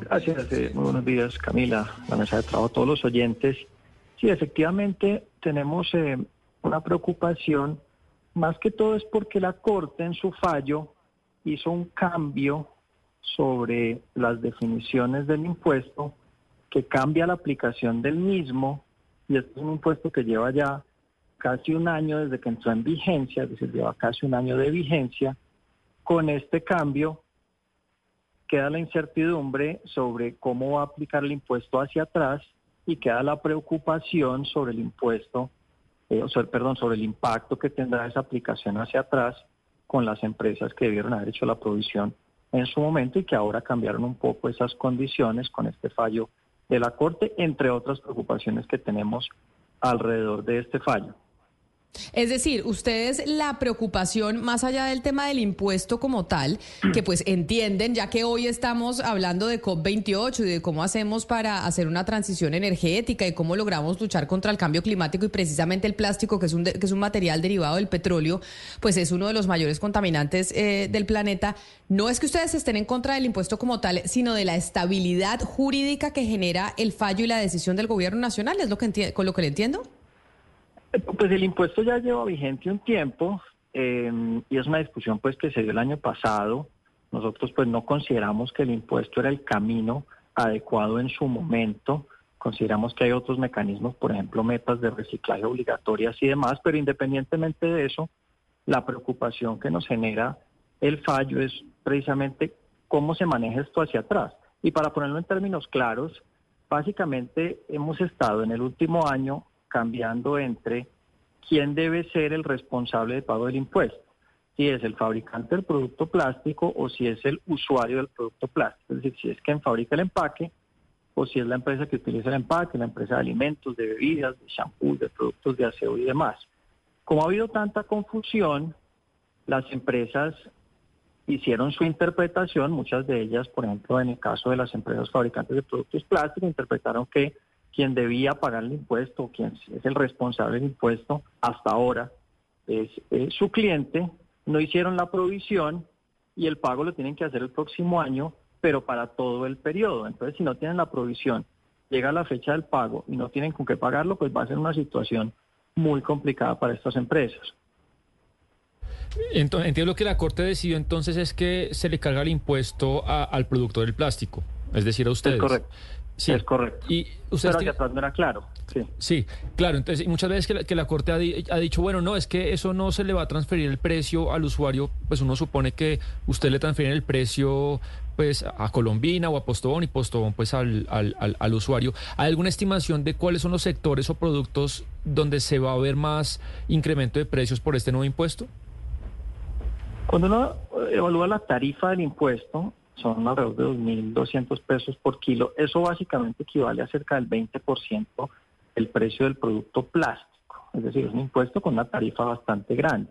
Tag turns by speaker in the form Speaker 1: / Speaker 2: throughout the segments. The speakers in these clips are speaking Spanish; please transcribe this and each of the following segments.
Speaker 1: Gracias, eh, muy buenos días Camila, la mesa de trabajo, todos los oyentes. Sí, efectivamente tenemos eh, una preocupación, más que todo es porque la Corte en su fallo hizo un cambio sobre las definiciones del impuesto que cambia la aplicación del mismo y este es un impuesto que lleva ya casi un año desde que entró en vigencia, es decir, lleva casi un año de vigencia. Con este cambio queda la incertidumbre sobre cómo va a aplicar el impuesto hacia atrás y queda la preocupación sobre el impuesto, eh, sea, perdón, sobre el impacto que tendrá esa aplicación hacia atrás con las empresas que debieron haber hecho la provisión en su momento y que ahora cambiaron un poco esas condiciones con este fallo de la Corte, entre otras preocupaciones que tenemos alrededor de este fallo.
Speaker 2: Es decir, ustedes la preocupación más allá del tema del impuesto como tal, que pues entienden, ya que hoy estamos hablando de COP28 y de cómo hacemos para hacer una transición energética y cómo logramos luchar contra el cambio climático y precisamente el plástico, que es un, que es un material derivado del petróleo, pues es uno de los mayores contaminantes eh, del planeta. No es que ustedes estén en contra del impuesto como tal, sino de la estabilidad jurídica que genera el fallo y la decisión del gobierno nacional, ¿es lo que con lo que le entiendo?
Speaker 1: Pues el impuesto ya lleva vigente un tiempo eh, y es una discusión pues que se dio el año pasado. Nosotros pues no consideramos que el impuesto era el camino adecuado en su momento. Consideramos que hay otros mecanismos, por ejemplo, metas de reciclaje obligatorias y demás, pero independientemente de eso, la preocupación que nos genera el fallo es precisamente cómo se maneja esto hacia atrás. Y para ponerlo en términos claros, básicamente hemos estado en el último año cambiando entre quién debe ser el responsable de pago del impuesto, si es el fabricante del producto plástico o si es el usuario del producto plástico, es decir, si es quien fabrica el empaque o si es la empresa que utiliza el empaque, la empresa de alimentos, de bebidas, de shampoo, de productos de aseo y demás. Como ha habido tanta confusión, las empresas hicieron su interpretación, muchas de ellas, por ejemplo, en el caso de las empresas fabricantes de productos plásticos, interpretaron que quien debía pagar el impuesto, quien es el responsable del impuesto hasta ahora, es, su cliente, no hicieron la provisión y el pago lo tienen que hacer el próximo año, pero para todo el periodo. Entonces, si no tienen la provisión, llega la fecha del pago y no tienen con qué pagarlo, pues va a ser una situación muy complicada para estas empresas.
Speaker 3: Entonces, entiendo que la Corte decidió entonces es que se le carga el impuesto al productor del plástico, es decir, a ustedes.
Speaker 1: Es correcto. Sí, es correcto. Y usted Pero atrás no era claro. Sí.
Speaker 3: sí, claro. Entonces, muchas veces que la, que la Corte ha, ha, dicho, bueno, no, es que eso no se le va a transferir el precio al usuario, pues uno supone que usted le transfiere el precio pues a Colombina o a Postobón y Postobón pues al, al, al, usuario. ¿Hay alguna estimación de cuáles son los sectores o productos donde se va a ver más incremento de precios por este nuevo impuesto?
Speaker 1: Cuando uno evalúa la tarifa del impuesto, son alrededor de 2.200 pesos por kilo. Eso básicamente equivale a cerca del 20% del precio del producto plástico. Es decir, es un impuesto con una tarifa bastante grande.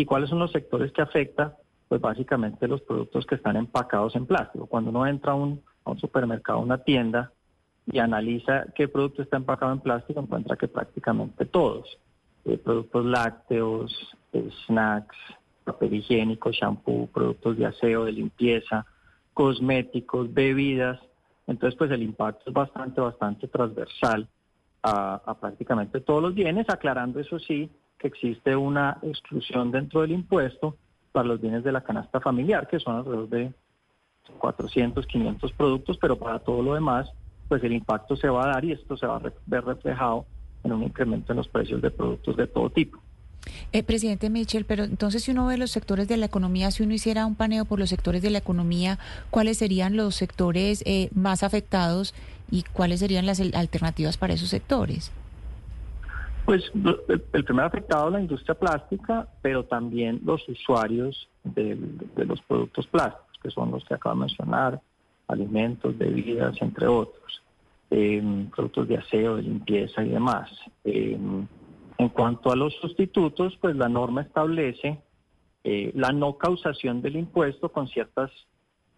Speaker 1: ¿Y cuáles son los sectores que afecta? Pues básicamente los productos que están empacados en plástico. Cuando uno entra a un, a un supermercado, a una tienda, y analiza qué producto está empacado en plástico, encuentra que prácticamente todos, eh, productos lácteos, eh, snacks, papel higiénico, shampoo, productos de aseo, de limpieza, cosméticos, bebidas. Entonces, pues el impacto es bastante, bastante transversal a, a prácticamente todos los bienes, aclarando eso sí que existe una exclusión dentro del impuesto para los bienes de la canasta familiar, que son alrededor de 400, 500 productos, pero para todo lo demás, pues el impacto se va a dar y esto se va a ver reflejado en un incremento en los precios de productos de todo tipo.
Speaker 4: Eh, presidente Mitchell, pero entonces si uno ve los sectores de la economía, si uno hiciera un paneo por los sectores de la economía, ¿cuáles serían los sectores eh, más afectados y cuáles serían las alternativas para esos sectores?
Speaker 1: Pues el primer afectado es la industria plástica, pero también los usuarios de, los productos plásticos, que son los que acabo de mencionar, alimentos, bebidas, entre otros, eh, productos de aseo, de limpieza y demás. Eh, en cuanto a los sustitutos, pues la norma establece eh, la no causación del impuesto con ciertas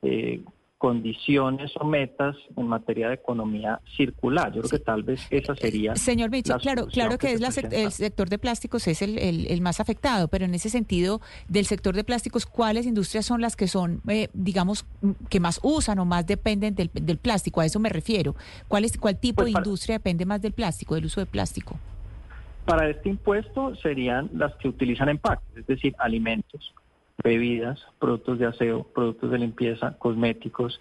Speaker 1: eh, condiciones o metas en materia de economía circular. Yo creo que tal vez esa sería.
Speaker 4: Señor Mitchell, claro, claro que, es el sector de plásticos es el, más afectado, pero en ese sentido, del sector de plásticos, ¿cuáles industrias son las que son, eh, digamos, que más usan o más dependen del, plástico? A eso me refiero. ¿Cuál, es, cuál tipo pues de industria depende más del plástico, del uso de plástico?
Speaker 1: Para este impuesto serían las que utilizan empaques, es decir, alimentos, bebidas, productos de aseo, productos de limpieza, cosméticos,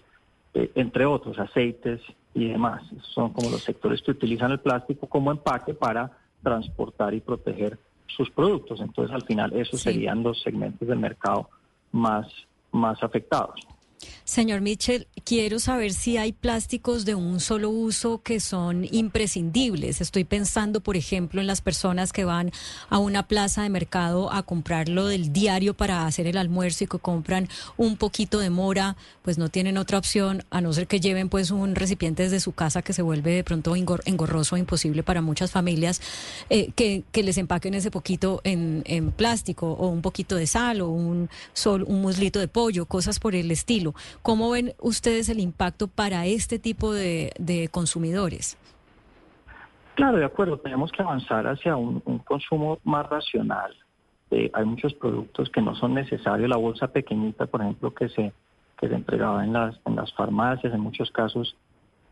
Speaker 1: eh, entre otros, aceites y demás. Son como los sectores que utilizan el plástico como empaque para transportar y proteger sus productos. Entonces, al final, esos serían los segmentos del mercado más, más afectados.
Speaker 5: Señor Mitchell, quiero saber si hay plásticos de un solo uso que son imprescindibles. Estoy pensando, por ejemplo, en las personas que van a una plaza de mercado a comprarlo del diario para hacer el almuerzo y que compran un poquito de mora, pues no tienen otra opción a no ser que lleven pues un recipiente desde su casa que se vuelve de pronto engorroso, imposible para muchas familias, eh, que, les empaquen ese poquito en, plástico o un poquito de sal o un, sol, un muslito de pollo, cosas por el estilo. ¿Cómo ven ustedes el impacto para este tipo de, consumidores?
Speaker 1: Claro, de acuerdo, tenemos que avanzar hacia un, consumo más racional. Eh, hay muchos productos que no son necesarios. La bolsa pequeñita, por ejemplo, que se, que se entregaba en las, en las farmacias, en muchos casos,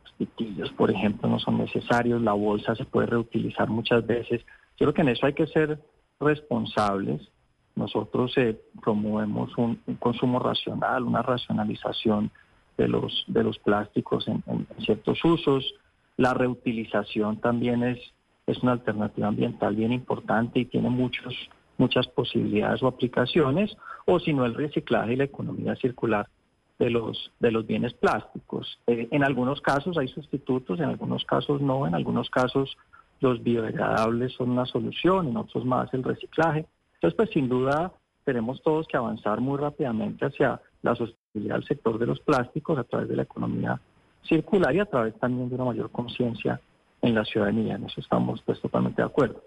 Speaker 1: los pitillos, por ejemplo, no son necesarios. La bolsa se puede reutilizar muchas veces. Yo creo que en eso hay que ser responsables nosotros eh, promovemos un, consumo racional, una racionalización de los, de los plásticos en, ciertos usos. La reutilización también es, es una alternativa ambiental bien importante y tiene muchos, muchas posibilidades o aplicaciones, o si no el reciclaje y la economía circular de los, de los bienes plásticos. Eh, en algunos casos hay sustitutos, en algunos casos no, en algunos casos los biodegradables son una solución, en otros más el reciclaje. Entonces, pues sin duda tenemos todos que avanzar muy rápidamente hacia la sostenibilidad del sector de los plásticos a través de la economía circular y a través también de una mayor conciencia en la ciudadanía. En eso estamos pues totalmente de acuerdo.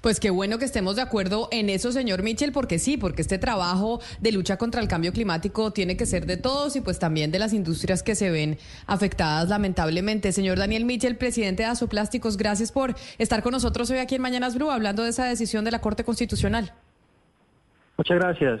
Speaker 2: Pues qué bueno que estemos de acuerdo en eso, señor Mitchell, porque sí, porque este trabajo de lucha contra el cambio climático tiene que ser de todos y pues también de las industrias que se ven afectadas lamentablemente. Señor Daniel Mitchell, presidente de Azoplásticos, gracias por estar con nosotros hoy aquí en Mañanas Blue hablando de esa decisión de la Corte Constitucional.
Speaker 1: Muchas gracias.